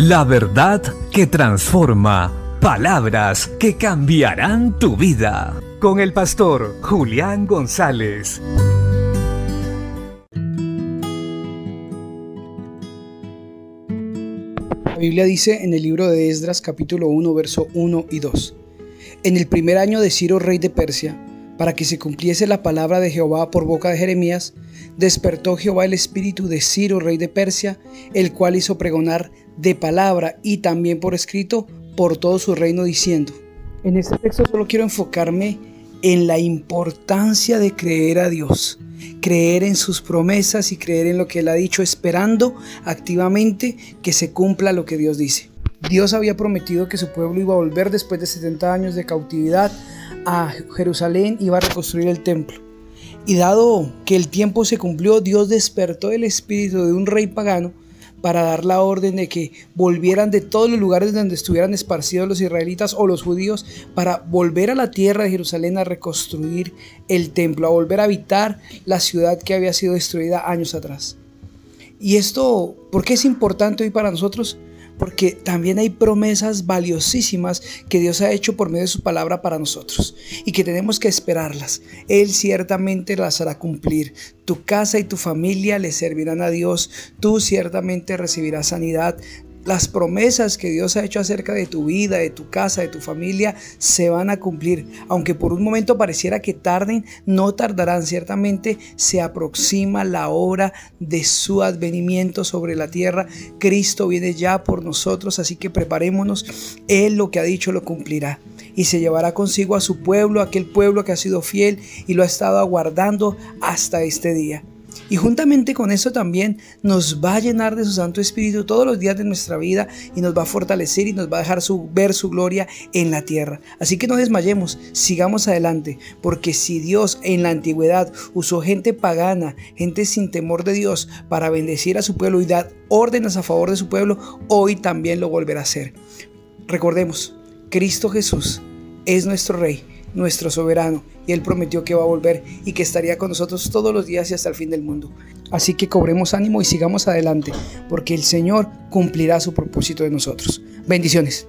La verdad que transforma. Palabras que cambiarán tu vida. Con el pastor Julián González. La Biblia dice en el libro de Esdras capítulo 1 verso 1 y 2. En el primer año de Ciro rey de Persia, para que se cumpliese la palabra de Jehová por boca de Jeremías, despertó Jehová el espíritu de Ciro, rey de Persia, el cual hizo pregonar de palabra y también por escrito por todo su reino, diciendo, en este texto solo quiero enfocarme en la importancia de creer a Dios, creer en sus promesas y creer en lo que Él ha dicho, esperando activamente que se cumpla lo que Dios dice. Dios había prometido que su pueblo iba a volver después de 70 años de cautividad a Jerusalén, iba a reconstruir el templo. Y dado que el tiempo se cumplió, Dios despertó el espíritu de un rey pagano para dar la orden de que volvieran de todos los lugares donde estuvieran esparcidos los israelitas o los judíos para volver a la tierra de Jerusalén a reconstruir el templo, a volver a habitar la ciudad que había sido destruida años atrás. Y esto, ¿por qué es importante hoy para nosotros? Porque también hay promesas valiosísimas que Dios ha hecho por medio de su palabra para nosotros y que tenemos que esperarlas. Él ciertamente las hará cumplir. Tu casa y tu familia le servirán a Dios. Tú ciertamente recibirás sanidad. Las promesas que Dios ha hecho acerca de tu vida, de tu casa, de tu familia, se van a cumplir. Aunque por un momento pareciera que tarden, no tardarán. Ciertamente se aproxima la hora de su advenimiento sobre la tierra. Cristo viene ya por nosotros, así que preparémonos. Él lo que ha dicho lo cumplirá. Y se llevará consigo a su pueblo, aquel pueblo que ha sido fiel y lo ha estado aguardando hasta este día. Y juntamente con eso también nos va a llenar de su Santo Espíritu todos los días de nuestra vida y nos va a fortalecer y nos va a dejar ver su gloria en la tierra. Así que no desmayemos, sigamos adelante, porque si Dios en la antigüedad usó gente pagana, gente sin temor de Dios para bendecir a su pueblo y dar órdenes a favor de su pueblo, hoy también lo volverá a hacer. Recordemos, Cristo Jesús es nuestro Rey nuestro soberano, y Él prometió que va a volver y que estaría con nosotros todos los días y hasta el fin del mundo. Así que cobremos ánimo y sigamos adelante, porque el Señor cumplirá su propósito de nosotros. Bendiciones.